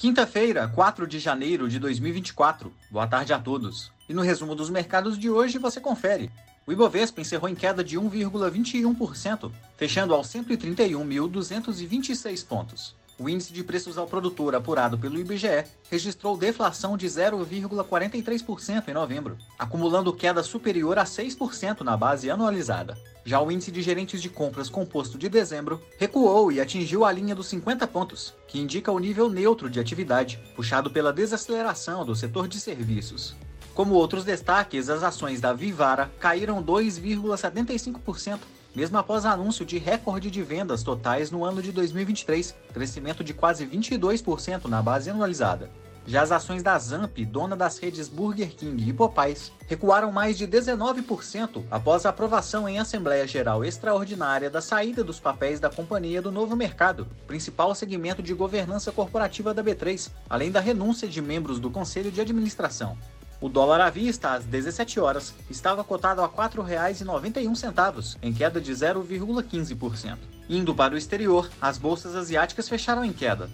Quinta-feira, 4 de janeiro de 2024. Boa tarde a todos. E no resumo dos mercados de hoje você confere. O Ibovespa encerrou em queda de 1,21%, fechando aos 131.226 pontos. O índice de preços ao produtor apurado pelo IBGE registrou deflação de 0,43% em novembro, acumulando queda superior a 6% na base anualizada. Já o índice de gerentes de compras composto de dezembro recuou e atingiu a linha dos 50 pontos, que indica o nível neutro de atividade, puxado pela desaceleração do setor de serviços. Como outros destaques, as ações da Vivara caíram 2,75% mesmo após anúncio de recorde de vendas totais no ano de 2023, crescimento de quase 22% na base anualizada. Já as ações da Zamp, dona das redes Burger King e Popeyes, recuaram mais de 19% após a aprovação em Assembleia Geral Extraordinária da saída dos papéis da companhia do Novo Mercado, principal segmento de governança corporativa da B3, além da renúncia de membros do Conselho de Administração. O dólar à vista, às 17 horas, estava cotado a R$ 4,91, em queda de 0,15%. Indo para o exterior, as bolsas asiáticas fecharam em queda.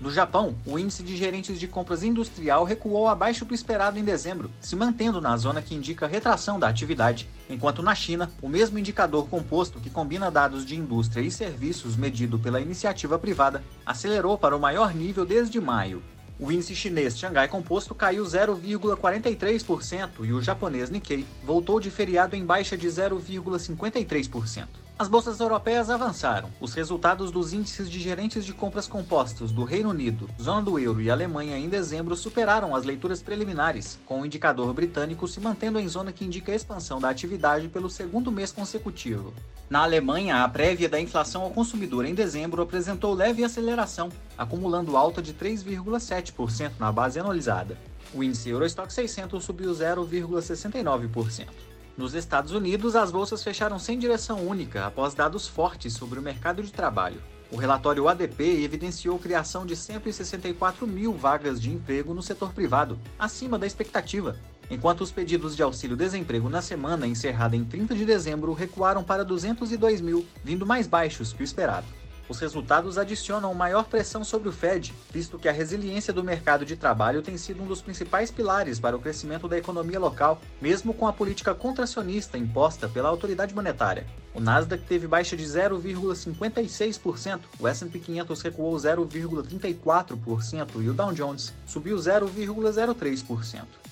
No Japão, o índice de gerentes de compras industrial recuou abaixo do esperado em dezembro, se mantendo na zona que indica retração da atividade, enquanto na China, o mesmo indicador composto que combina dados de indústria e serviços medido pela iniciativa privada acelerou para o maior nível desde maio, o índice chinês Xangai Composto caiu 0,43% e o japonês Nikkei voltou de feriado em baixa de 0,53%. As bolsas europeias avançaram. Os resultados dos índices de gerentes de compras compostos do Reino Unido, zona do euro e Alemanha em dezembro superaram as leituras preliminares, com o indicador britânico se mantendo em zona que indica a expansão da atividade pelo segundo mês consecutivo. Na Alemanha, a prévia da inflação ao consumidor em dezembro apresentou leve aceleração, acumulando alta de 3,7% na base anualizada. O índice Eurostock 600 subiu 0,69%. Nos Estados Unidos, as bolsas fecharam sem direção única após dados fortes sobre o mercado de trabalho. O relatório ADP evidenciou criação de 164 mil vagas de emprego no setor privado, acima da expectativa, enquanto os pedidos de auxílio-desemprego na semana encerrada em 30 de dezembro recuaram para 202 mil, vindo mais baixos que o esperado. Os resultados adicionam maior pressão sobre o Fed, visto que a resiliência do mercado de trabalho tem sido um dos principais pilares para o crescimento da economia local, mesmo com a política contracionista imposta pela autoridade monetária. O Nasdaq teve baixa de 0,56%, o S&P 500 recuou 0,34% e o Dow Jones subiu 0,03%.